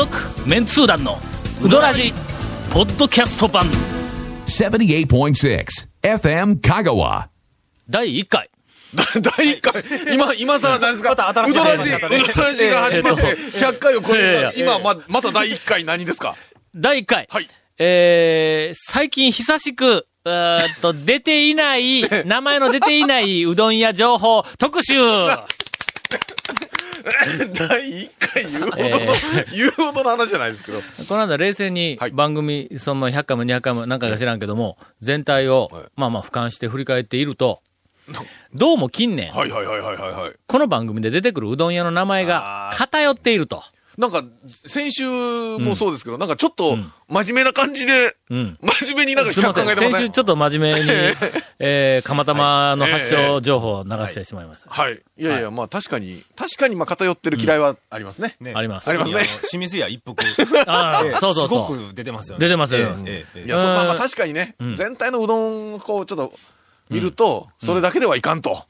続メンツー団のウドラジポッドキャスト版78.6 FM Kagawa. 第1回だ第1回、今、今更なんですか？また新しいウドラジ、ウドラジが始まって、100回を超えた。今、ま、また第1回何ですか第1回、はい。えー、最近久しく、うーっと、出ていない、名前の出ていないうどん屋情報特集第1回言うほどの、え言うほどの話じゃないですけど。この間冷静にはい番組、その100回も200回も何回か知らんけども、全体をはい、まあまあ俯瞰して振り返っていると、どうも近年、はいはいはいはいはいはい。この番組で出てくるうどん屋の名前が偏っていると。なんか、先週もそうですけど、なんかちょっと、真面目な感じで、うん。真面目になんか。企画考えてません先週ちょっと真面目に、えー、釜玉の発祥情報を流してしまいました。はい。い。やいや、まあ確かに、確かにまあ偏ってる嫌いはありますね。ね。ありますありますね。清水屋一服。ああええそうそうそう。すごく出てますよね。出てますよ。ええええええいや、そまあまあうん。確かにね、ん。全体のうどんをこう、ちょっと、見ると、それだけではいかんと。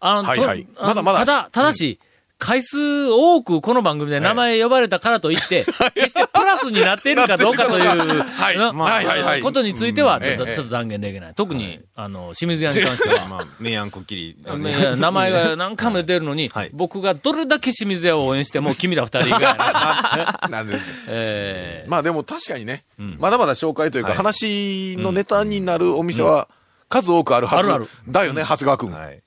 あの、とはいはい。まだまだただ、ただし、回数多くこの番組で名前呼ばれたからといって、決してプラスになっているかどうかという、はい。ことについては、ちょっと、ええ。ちょっと断言できない。特に、あの、清水屋に関しては。まあ、明暗こっきり。名前が何回も出てるのに、はい。僕がどれだけ清水屋を応援しても、君ら二人以外。なんです。えまあでも確かにね、まだまだ紹介というか、話のネタになるお店は、数多くあるはず。あるあるだよね、長谷川くん。はい。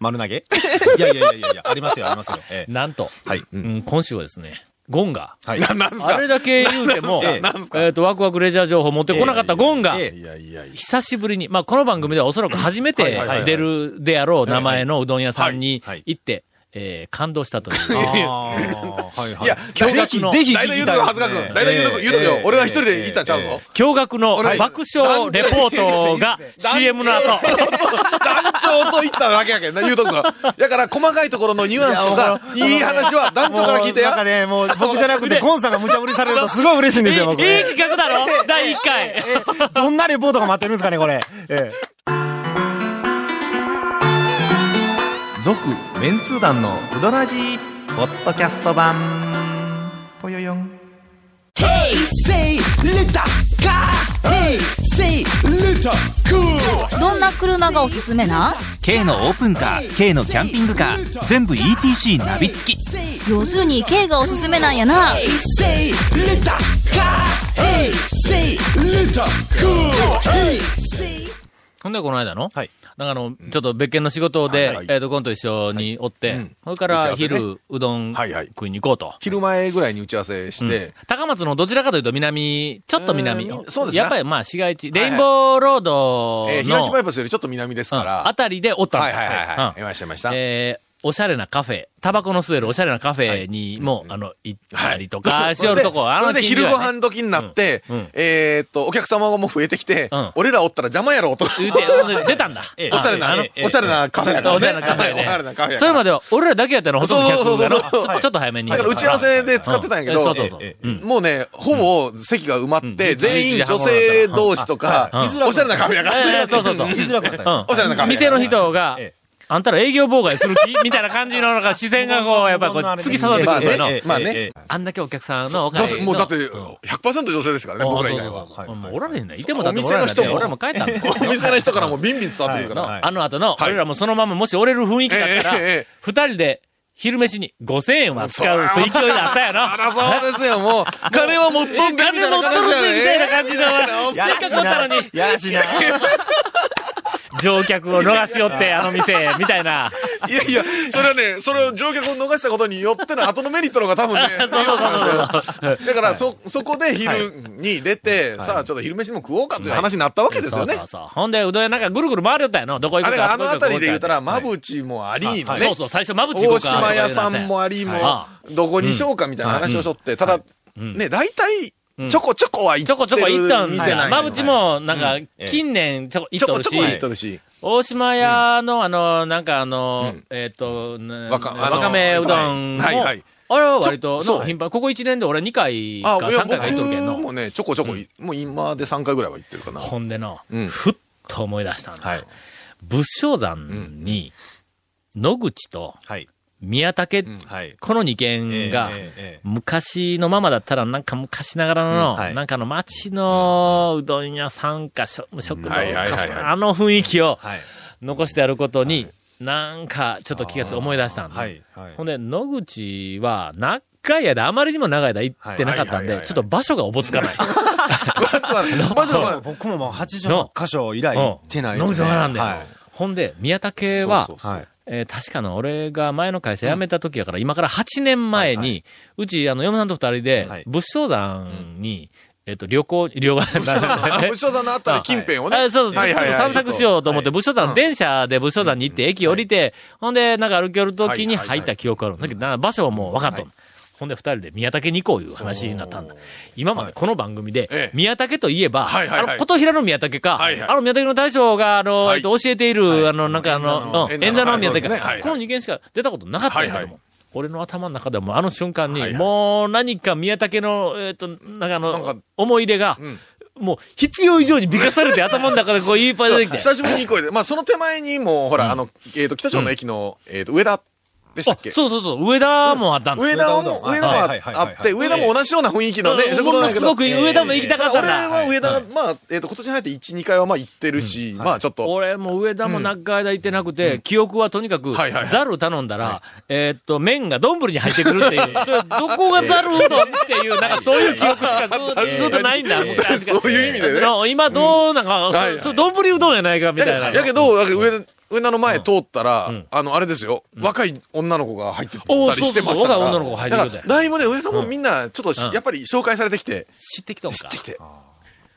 丸投げ？いやいやいやいやありますよ、ありますよ。ええーなんと、はい。うん、今週はですね、ゴンが、はい。な、なんですか？あれだけ言うても、ええなんすか？えっと、ワクワクレジャー情報持ってこなかったゴンが、ええいやいやいや。久しぶりに、まあ、この番組ではおそらく初めてはいはいはい出るであろう名前のうどん屋さんにはいはい行って、えー感動したという。いはい。いや、驚愕のぜひ、大体言うとこ、長谷川くん。大体言うとこ、言うとこよ。俺は一人で行ったんちゃうぞ。驚愕の俺爆笑レポートが CM の後。団長と言っただけやけんな、言うとこが。だから、細かいところのニュアンスとか、いい話は団長から聞いてや。なんかね、もう僕じゃなくて、ゴンさんが無茶ぶりされるとすごい嬉しいんですよ、僕。いいいい企画だろ？第1回。どんなレポートが待ってるんですかね、これ。ええ。続、メンツー団のうどらじポッドキャスト版。ぽよよん。Say little car. Hey, say little cool. どんな車がおすすめな？ん K のオープンカー K のキャンピングカー全部 ETC ナビ付き要するに K がおすすめなんやな hey, say little car. Hey, say little cool. Hey, say. ほんで、この間の？はい。なんかあの、ちょっと別件の仕事で、えっと、コンと一緒におって、それから昼、うどん食いに行こうと。昼前ぐらいに打ち合わせして、高松のどちらかというと南、ちょっと南。うん。そうですねやっぱりまあ市街地。レインボーロードの、えー東バイパスよりちょっと南ですうん。から、あたりでおったはいはいはいはい。ましたいました。えーおしゃれなカフェ、タバコの吸えるおしゃれなカフェにも、あの、行ったりとか、しよるとこ、あのそれで昼ご飯時になってうん。うん、えーっと、お客様も増えてきてうん、俺らおったら邪魔やろと。言うて、出たんだ。ええ。おしゃれなあの、おしゃれなカフェやからね。おしゃれなカフェおしゃれなカフェで。やそれまでは、俺らだけやったの、ほとんど客がのそうそうそう。そうちょっと早めに。だから打ち合わせで使ってたんやけど、そうそうそう。え。うんもうね、ほぼ席が埋まって、ん。全員女性同士とか。うん、おしゃれなカフェやからそうそうそう。おしゃれなカフェ店の人がええ、あんたら営業妨害する気？みたいな感じの、なんか視線がこう、やっぱりこう、突き刺さってくまあねるからの。まあねええあんだけお客さんのお女性、会のもうだって、100%女性ですからね、僕ら以外は。は。もうおられへんね。いてもだおっておられへんね。店の人も、俺らも帰ったんだ。お店の人からもビンビン伝わってくるから。はいあの後の、はい俺らもそのままもし折れる雰囲気だったら二人で昼飯に5000円は使う、そう勢いだったよな。あら、そうですよ、もう。金は持っとんで、みたいな金持っとるぜみたいな感じの、えせっかくおったのに、やらしいな。乗客を逃しよって、あの店、みたいな。いやいや、それはね、それを乗客を逃したことによっての後のメリットの方が多分ね。そうそうそうそう。だから、そ、そこで昼に出て、さあ、ちょっと昼飯でも食おうかという話になったわけですよねそう。そうそう。ほんで、うどん屋なんかぐるぐる回るよったやの。どこ行くか。あれがあの辺りで言うたら、まぶちもありのねそう。そう、最初、まぶち行こ大うか島屋さんもありもは、どこにしようかみたいな話をしとって、ただ、ね、大体、ちょこちょこは行ってるちょこちょこ行ったんだよ。店なんやまぶちも、なんかえ、え近年ちょこ行っとるちょこちょこ行っし、とるし。大島屋の、あの、なんかあの、えっと、なわかめうどんも、はいはいあれは割と、そうの頻繁、ここ1年で俺2回あ、かいや、3回か行っとるけんの。僕もね、ちょこちょこい、もう今で3回ぐらいは行ってるかな。ほんでの、うんふっと思い出したんだ。はい。仏性山に、野口と、はい。宮武、はい。この2軒が、昔のままだったら、なんか昔ながらの、なんかあの町のうどん屋さんか、食食堂か、あの雰囲気をはい。残してあることに、なんかちょっと気がつ思い出したんで、ほんで、野口は、長い間、あまりにも長い間行ってなかったんで、ちょっと場所がおぼつかない。場所は、場所は、僕ももう88箇所以来行ってないですね。野口わからんで、はい。ほんで、宮武は。えー確かの、俺が前の会社辞めた時やから、今から8年前に、うち、あの、嫁さんと二人ではい、仏正山に、えっと、旅行、旅行、武将さんのあったり近辺をね。あそうそう、はいはい散策しようと思って、武将山、電車で武将山に行って、駅降りて、ほんで、なんか歩き寄る時に入った記憶ある。だけど、な場所はもう分かっとんほんで、二人で宮武に行こういう話になったんだ。今までこの番組でええ、宮武といえば、あの、琴平の宮武か、あの宮武の大将が、あの、教えている、あの、なんかあの、うん演座の宮武か、この二件しか出たことなかったんやけども。俺の頭の中でもあの瞬間に、もう何か宮武の、えっ、と、なんかあの、思い出が、もう必要以上に美化されて頭の中でこう いっぱい出てきて。久しぶりに声で、まあその手前にも、ほら、あの、えっと、北町の駅の、えっと、上田でしたあっけ？そうそうそう、上田もあったんだ。上田も、上田もあって、上田も同じような雰囲気のね、うん。食堂なんやけど。すごく上田も行きたかったん俺だ。は上田、まあ、えっと、今年に入って1、2回はまあ行ってるし、まあちょっと、俺も上田も長い間行ってなくて、記憶はとにかくザル頼んだら、えーっと、麺が丼に入ってくるっていう、どこがザルうどんっていう、なんかそういう記憶しかずっとないんだ、そういう意味でね。今どう、なんか、丼うどんやないか、みたいな。やけど、だけど上田、上田の前通ったら、んあの、あれですよ、若い女の子が入ってたおーりしてましたから。そうそうそう若い女の子が入ってくるだからだいぶね、上田もみんな、ちょっとし、うんやっぱり紹介されてきて、知ってきとんか。知ってきて。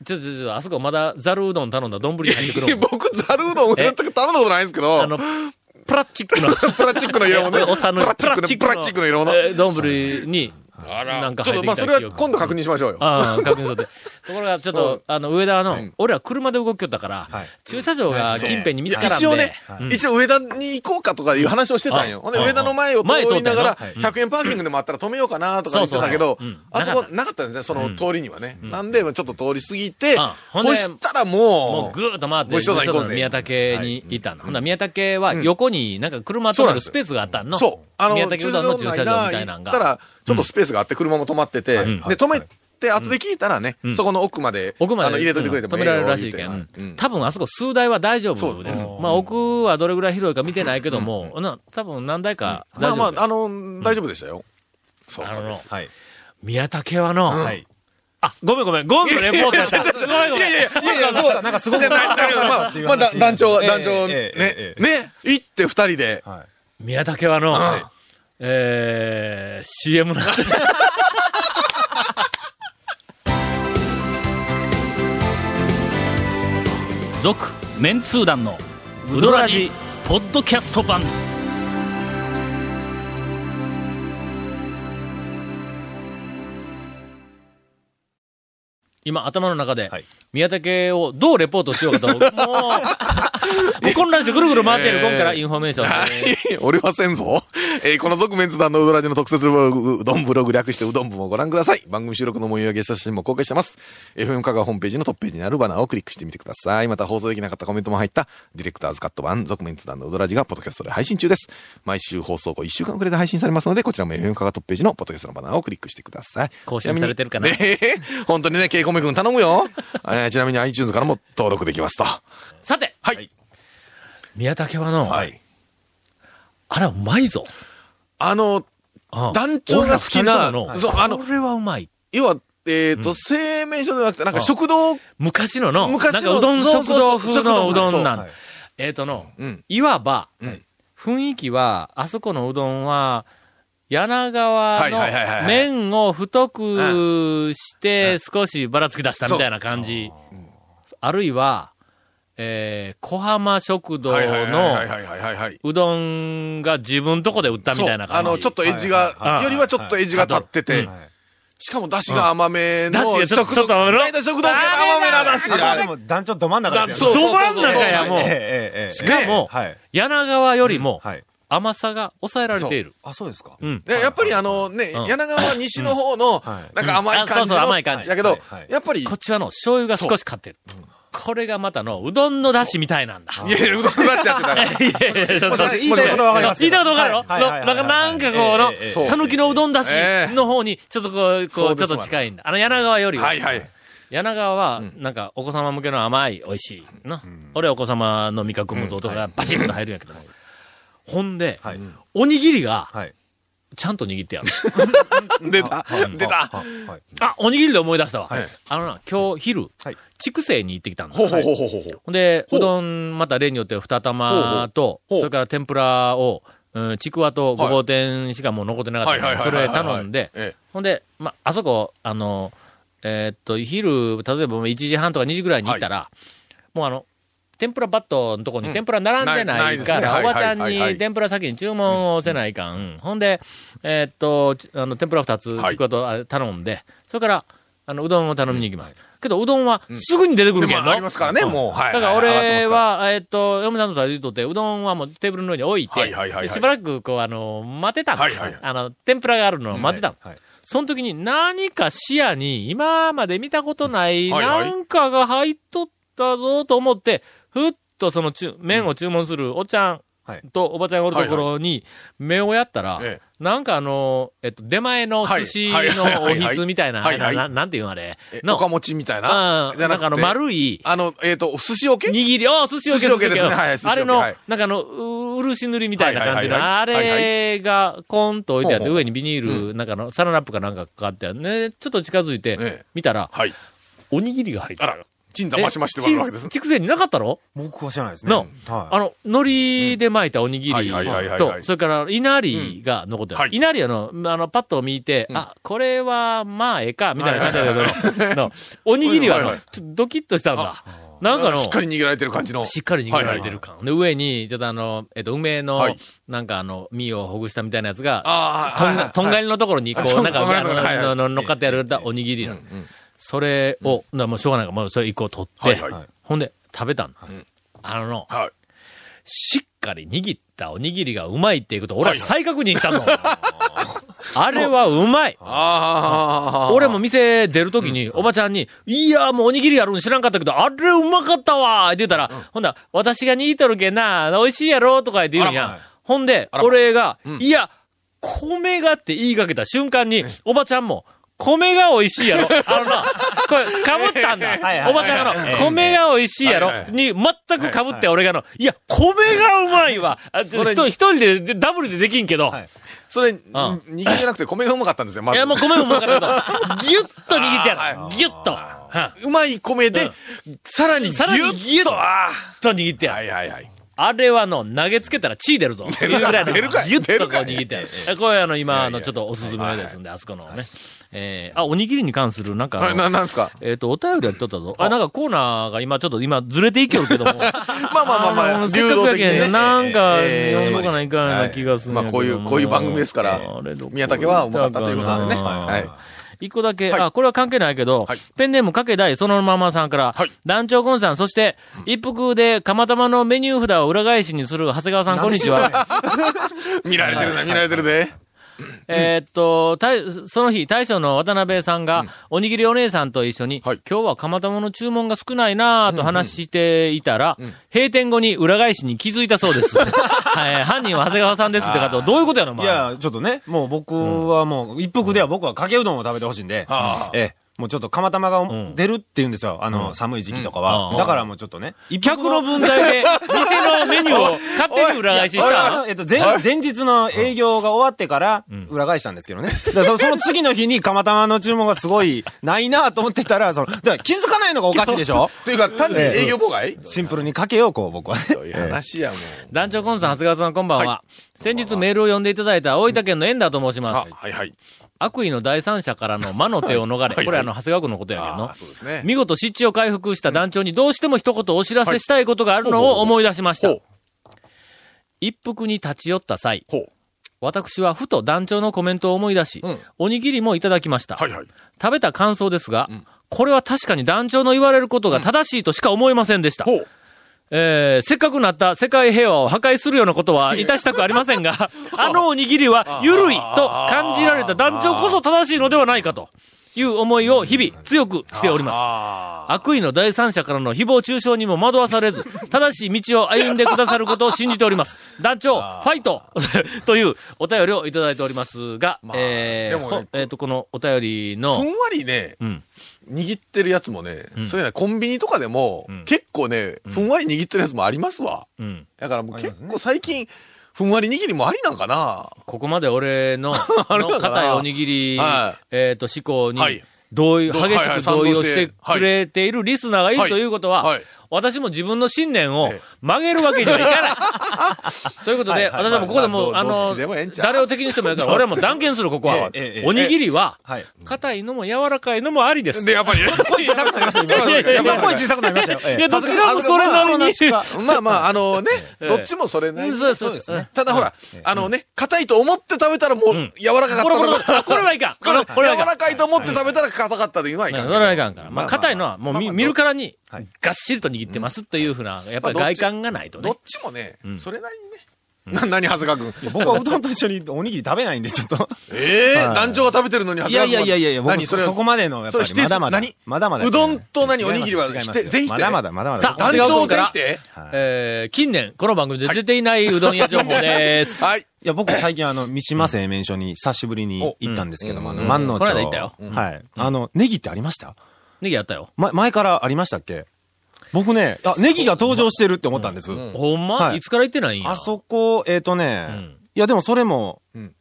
ちょちょちょ、あそこまだザルうどん頼んだ丼に入ってくるもん。僕、ざるうどん上田とか頼んだことないんですけど、あ の、プラスチックの。プラスチックの色物ね。おっさんのプラスチックの、プラスチックの色物。えー丼に、なんかちょっと、まあ、入ってきたそれは今度確認しましょうよ。ああ、確認取って。ところが、ちょっと、うん。あの、上田の、ん。俺ら車で動きよったから、はい。駐車場が近辺に見つからんで。一応ね、うん。一応上田に行こうかとかいう話をしてたんよ。あほんで、上田の前を通りながら、前通ったよ100円パーキングでもあったら止めようかなとか言ってたけどあそこなかった。んですね、その通りにはね。なんで、ちょっと通り過ぎてあ、ほんでそしたらももうぐーっと回って、宮武にい。たの。ほんなら宮武は横になんか車止めるスペースがあったの？う、そう、あの、宮武うどんの駐車場みたいなのが。たら、ちょっとスペースがあって車も止まってて、ん。で、止めて、後で聞いたらね、そこの奥まで、奥まであの入れといてくれても止められるらしいええけん。うん多分あそこ数台は大丈夫です。まあ奥はどれぐらい広いか見てないけども、な多分何台か大丈夫。まあまあ、あの、大丈夫でしたよ。そうあのです。はい。宮武はの、はい。あ、ごめんごめん、ゴンのレポートやった。ごめんごめん。いやいやいやいや、そう、なんかすごくじゃあだだけど、まあ、まあ、だ団長、団長、えねええ、えね、行って二人で、はい。宮武はの、えー、CM なんて。続、メンツー団の、ウドラジ、ポッドキャスト版。今、頭の中で、はい宮武をどうレポートしようかと、もう、もう混乱してぐるぐる回っている、えー今からインフォメーション。はい、俺はせんぞ。えーこの続麺通団のうどらじの特設ブログ、うどんブログ略してうどん部もご覧ください。番組収録の模様やゲスト写真も公開してます。FM 香川ホームページのトップページにあるバナーをクリックしてみてください。また放送できなかったコメントも入った、ディレクターズカット版、続麺通団のうどらじがポッドキャストで配信中です。毎週放送後1週間くらいで配信されますので、こちらも FM 香川トップページのポッドキャストのバナーをクリックしてください。更新されてるかな？ねえ 本当にね、ケイコメ君頼むよ。えーちなみに iTunes からも登録できますと。さて、はい。宮武はの、はい。あれはうまいぞ。あの、団長が好きなそうあのこれはうまい。要は、えっ、と、製麺所じゃなくて、なんか食堂、昔のの、昔のなんかうどん食堂風のうどんなん。はい。えっ、との、うん。いわば、うん。雰囲気は、あそこのうどんは、柳川の麺を太くして少しばらつき出したみたいな感じ。あるいは、えー、小浜食堂の。うどんが自分とこで売ったみたいな感じ。あの、ちょっとエッジが、はいよりはちょっとエッジが立ってて、うんしかも出汁が甘めの、出汁がちょ食堂、ちょっと大体食堂系の甘めな出汁も団長ど真ん中ですよね。そうど真ん中や、もう。しかも、はい。柳川よりもはい。甘さが抑えられている。あ、そうですか。うん。ねやっぱりあのね、うん柳川西の方のはい、なんか甘いうんあそう感じの、そう甘い感じやけどはいはい、やっぱりこっちはの醤油が少し勝ってる。これがまたの、うどんの出汁みたいなんだ。いやいや、うどん出しちゃってたから。いやいや言いたいことはわかりま言いたいことわかるよ。はいはいはいはいなんか、なんかこうのええええ、そう讃岐のうどんだしの方に、ちょっとこう、こう、ちょっと近いんだ。あの、柳川よりははいはい。柳川は、なんか、お子様向けの甘い、美味しい。な。俺お子様の味覚物音がバシッと入るんやけども。ほんで、はい。おにぎりが、はい。ちゃんと握ってやる。出た。出た。あ、おにぎりで思い出したわ。はい。あのな、今日昼、はい。筑西に行ってきたんだ。ほんで、ほう。うどん、また例によって二玉と、それから天ぷらを、うん、ちくわとごぼう天しかもう残ってなかったから、それ頼んで、えほんで、ま、あそこ、あの、えーっと、昼、例えば1時半とか2時ぐらいに行ったら、もうあの、天ぷらバットのとこに天ぷら並んでないから、はいおばちゃんに天ぷら先に注文をせないかん。ほんで、えーっと、ちあの、天ぷら2つ、はいちくわと頼んで、それから、あの、うどんを頼みに行きます。けど、うどんはすぐに出てくるけんの。でもありますからね、もう。はい。だからはい俺、は、えっと、嫁さんと言うとって、うどんはもうテーブルの上に置いて、しばらくこう、あの、待ってたの。はいはいあの、天ぷらがあるのを待ってた。その時に何か視野に今まで見たことないはいはいなんかが入っとったぞと思って、ふっとその麺を注文するおっちゃんはいとおばちゃんがおるところに目をやったらえ、なんかあの、えっと、出前の寿司のおひつみたいな、ななんていうのあれ？え、のおかもちみたいあな。あなんかあの丸い、あの、えっと、寿司おけ握り、ああ、寿司おけ寿司おけですね。はいあれの、はい。なんかあの、う漆塗りみたいな感じの、はいあれが、コンと置いてあって、上にビニール、なんかの、サランラップかなんかかかってある。ね。ちょっと近づいてええ、見たら、はい。おにぎりが入ってる。、鎮座増し増してもらうわけですえ。筑前になかったろ僕は知らないですね。のはい。あの、海苔で巻いたおにぎりとそれから、稲荷が残ってる。稲荷あの、あの、パッと見て、あ、これは、まあ、ええか、みたいな感じだけど、のおにぎりはドキッとしたんだ。なんかの、しっかり握られてる感じの。しっかり握られてる感。で、上に、ちょっとあの、えっと、梅の、はいなんかあの、実をほぐしたみたいなやつが、ああ、とんがとんがりのところに、こう、なんか、乗っかってやるおにぎりなの。それを、だからもうしょうがないから、もうそれ一個取って、はいはい。ほんで、食べたの。ん。あのの、はい。しっかり握ったおにぎりがうまいっていうことを俺ははいはい。再確認したの。あれはうまい。ああ。俺も店出るときに、おばちゃんに、いや、もうおにぎりあるん知らんかったけど、あれうまかったわって言ったら、ほんなら私が握っとるけんな、美味しいやろとか言って言うん。や。ほんで、俺が、うん。いや、米がって言いかけた瞬間に、おばちゃんも、米が美味しいやろ。あのな、これ、かぶったんだ おばちゃんがの、米が美味しいやろ。に、全くかぶって俺がの、いや、米がうまいわ。一人ででダブルでできんけど、はいそれ、握りじゃなくて米がうまかったんですよ、まず。いや、もう米もうまかったけど、ギュッと握ってやある。ギュッと。はうまい米で、さらにギュさらにギュッッと。と握ってあ。やる。はいはいはい。あれはの、投げつけたら血出るぞ。出るぐらいの。出るかいギュッとこう握ってやる。えこれあの、今、あの、ちょっとおすすめですんで、あそこのね。えー、あ、おにぎりに関する、なんかあはい、の、な、なんですか？えっと、お便りやっとったぞ。あ、なんかコーナーが今ちょっと今ずれていきよるけども。まあまあまあまあ、のせっかくやけん、ね。なんか、えー読んどかないかんな気がするまあこういうこういう番組ですから宮武はうまかったということなんでね。はい。一個だけ、はい。あ、これは関係ないけど、はい。ペンネームかけ大そのままさんから、はい。団長コンさん、そして、一服で釜玉のメニュー札を裏返しにする長谷川さん、こんにちは。見られてるな、見られてるで。えーっと、大その日、大将の渡辺さんが、おにぎりお姉さんと一緒に、はい。今日は釜玉の注文が少ないなぁと話していたら、閉店後に裏返しに気づいたそうです。はい、犯人は長谷川さんですって方、どういうことやの。いや、ちょっとね、もう僕はもう、一服では僕はかけうどんを食べてほしいんで、ええ、もうちょっと釜玉がん出るって言うんですよ。あの、寒い時期とかうんは。うんだからもうちょっとね、一客の分際で、店のメニューを勝手に裏返ししたえっと、前、前日の営業が終わってから、裏返したんですけどね。そその次の日に釜玉の注文がすごい、ないなと思ってたら、その、気づかないのがおかしいでしょ？というか、単に営業妨害？シンプルにかけよう、こう、僕はね。そういう話やもん。団長コンさん、長谷川さん、こんばんは。は先日メールを読んでいただいた大分県の遠田と申しまあす。はいはい。悪意の第三者からの魔の手を逃れ。はいこれあの、長谷川君のことやけど。そうですね。見事失地を回復した団長にどうしても一言お知らせしたいことがあるのを思い出しました。一服に立ち寄った際。私はふと団長のコメントを思い出し、うんおにぎりもいただきました。はいはい。食べた感想ですが、これは確かに団長の言われることが正しいとしか思いませんでした。ほう。えー、せっかくなった世界平和を破壊するようなことはいたしたくありませんが、あのおにぎりはゆるいと感じられた団長こそ正しいのではないかと。いう思いを日々強くしております。悪意の第三者からの誹謗中傷にも惑わされず、正しい道を歩んでくださることを信じております。団長、ファイト というお便りをいただいておりますが、まあえーねほえっ、と、このお便りのふ、んわりね、うん握ってるやつもね、ん。そういうのはコンビニとかでも、ん。結構ね、ふんわり握ってるやつもありますわ。うん。だからもう結構最近、ふんわり握りもありなんかな。ここまで俺の、のあれだから硬いおにぎり、はい。えっ、と、思考にはい、同意、ど激しく同意をしてしてくれているリスナーがいるはいということは、はい私も自分の信念をええ曲げるわけにはいかない。ということで、私はもうここでもう、あの誰を敵にしてもいいから、俺はもう断言する、ここは。おにぎりははい、硬いのも柔らかいのもありです。で、やっぱり。声小さくなりました、小さくなりましたよ。ええいや、どちらもそれなりに。まあまあ、あのね、ええどっちもそれなりにそうですねただほら、あのね、硬いと思って食べたらもう柔らかかったこれ、はいかん。これ、こ柔。らかいと思って食べたら硬かったというのはいかん。それはいかんから。まあ、硬いのは、もう見るからにはい、がっしりと握ってますというふうな、やっぱり外観がないとねどっ。ちもねん、それなりにね。な、何、長谷川君。僕はうどんと一緒におにぎり食べないんで、ちょっと。ええはい団長が食べてるのに長いや谷川君は。いやいやいや、僕何？それそこまでの、やっぱりまだまだ。何？まだまだ。うどんと何？おにぎりは違いまだまだ、まだまだ。さあ団長長谷川君から全否定えー、近年、この番組で出ていないうどん屋情報です。はい。いや、僕最近あの、三島製麺所に久しぶりに行ったんですけども、あの、うん万能町。この間行ったよはい。あの、ネギってありました？ネギあったよ。ま、前からありましたっけ？僕ね、あ、ネギが登場してるって思ったんです。ほんま、はい。い、つから行ってないんや？あそこ、えっ、とね、ん。いやでもそれもうん、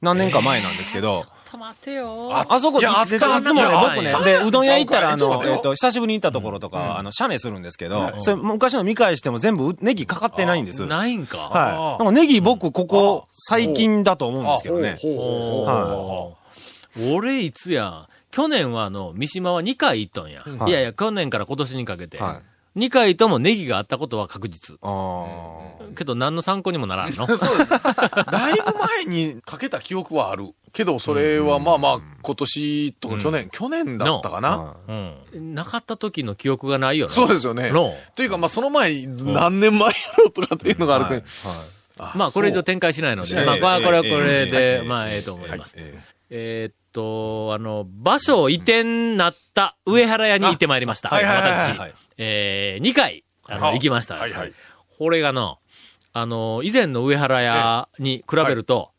何年か前なんですけど、ちょっと待てよ。ああそこ、いやあったいつもね、僕ねで、うどん屋行ったら、あの、えっと、久しぶりに行ったところとか、あの、写メするんですけど、それ昔の見返しても全部ネギかかってないんです。はい。ないんか。なんかネギ僕、ここ、最近だと思うんですけどね。ほうほうほうほうお俺いつや、去年はあの、三島は2回行っとんや。はいいやいや、去年から今年にかけて。は2回ともネギがあったことは確実。あけど何の参考にもならんの。だいぶ前にかけた記憶はある。けど、それはまあまあ、今年とか去年、去年だったかな。うん。なかった時の記憶がないよな。そうですよね。のというか、まあ、その前、何年前やろうとかっていうのがあるけど、まあ、これ以上展開しないので、まあ、これはこれで、えまあ、ええと思います。ええーっと、あの、場所移転なった上原屋に行ってまいりました。はいはいはいはい。私。えー、2回、あの、は行きました。はいはい。これがの、あの、以前の上原屋に比べると、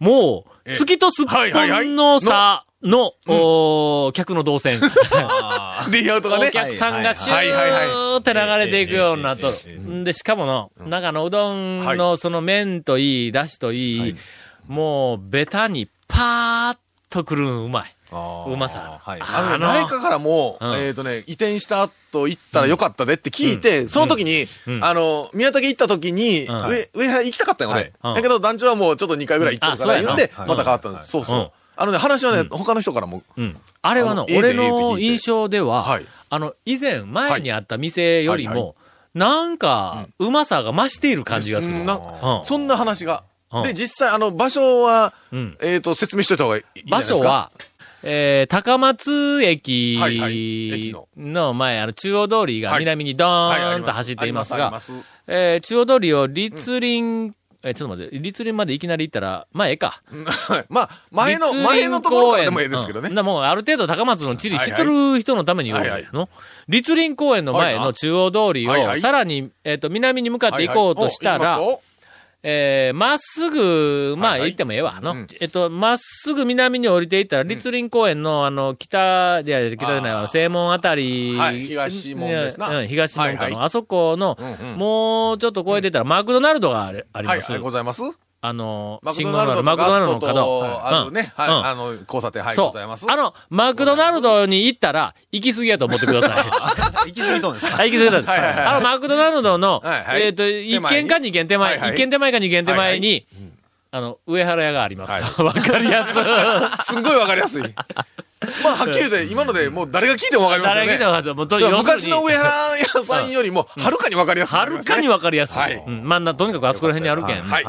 もう、ええ。月とすっぽはいはいはい。んの差の、おー客の動線。レイアウトがね。お客さんがシュはいはいはい。ーって流れていくようになっとる。で、しかもの、中のうどんのその麺といい、だしといい、もう、ベタにパーッとくるんうまい。うまさ。はい。あの誰かからも、うん。えっ、とね、移転した後行ったらよかったでって聞いて、その時に、うん。あの、宮崎行った時に、うん。上、上原行きたかったよ、俺。はい。だけど団長はもうちょっと2回ぐらい行ってるから言うんで、また変わったんです。そうそう。うん。あのね、話はね、他の人からも、うん。あれはの、俺の印象では、はい。あの、以前、前にあった店よりも、なんか、うまさが増している感じがする。そんな話が。うん。で、実際、あの、場所は、うん。えっ、と、説明しといた方がいいですか？所は、えー、高松駅の。の前、あの、中央通りが南にドーンと走っていますがえー、中央通りを立林、えーちょっと待って、立林までいきなり行ったら、まあ、ええか。まあ、前の、前のところからでもええですけどね。うん。もうある程度高松の地理知ってる人のために言うはいはい。の。立林公園の前の中央通りを、さらに、えっ、と、南に向かって行こうとしたら、はいはいえー、まっすぐ、まあ、はいはい行ってもええわ、の。うんえっと、まっすぐ南に降りていったら、立林公園の、あの、北で、北じゃないわ、正門あたり。はい東門ですなうん、東門かの、はいはいあそこの、うんうんもうちょっと越えてたら、マクドナルドがありありはい、ます。ありございます？あの、マクドナルドとマクドナルドの角。と、あるね、はい、うんあの、交差点、はい、ございます。。あの、マクドナルドに行ったら、行き過ぎやと思ってください。行き過ぎとんですか？はい、行き過ぎたはいはいはいあの、マクドナルドの、えっと、一軒か二軒手前、一軒手前か二軒手前はいに、あの、上原屋があります。は わかりやすい。すんごいわかりやすい。まあ、はっきり言って、今のでもう誰が聞いてもわかりますよね。誰が来てもわかるもうとだから要す昔の上原屋さんよりも、はるかにわかりやすい、はるかにわかりやすい。はいうんまあな、とにかくあそこら辺にあるけん。はい。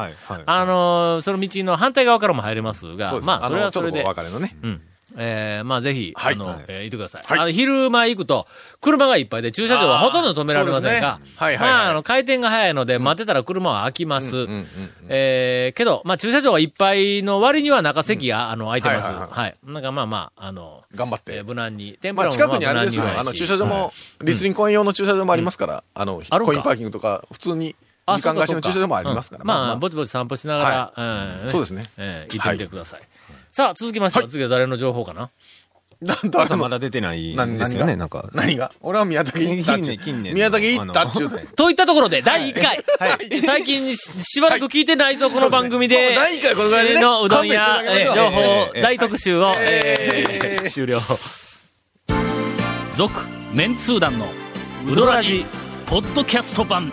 あのーその道の反対側からも入れますが。まあ、それはそれであのちょっとこう、別れのね。うん。えー、まあぜひ、はい。あの、はい。えー行ってください。はい。あの、昼間行くと、車がいっぱいで駐車場はほとんど止められませんが、ね。はいはいはい。まあ、あの、回転が早いので、待ってたら車は空きます。うんうんうんえー、けど、まあ駐車場がいっぱいの割には中席が、あの、空いてます。はいははい。い。なんかまあまあ、あの、頑張って。えー。無難に。まあ近くにあれですよあの駐車場も、立林公園用の駐車場もありますから、あの、あるんか。コインパーキングとか、普通にあ時間貸しの駐車場もありますから。うん。まあ、ぼちぼち散歩しながら、うん。そうですね。えー行ってみてください。さあ、続きましては、次は誰の情報かな？なんだ朝まだ出てないなですよね、なんか。何が？俺は宮崎行ったっ 宮崎行ったっちゅうて。といったところで、第1回。最近ししばらく聞いてないぞ、この番組で。第一回このぐらいでねのうどん屋、情報ええ大特集を、ええー終了。続、メンツー団のうどらじ、ポッドキャスト版。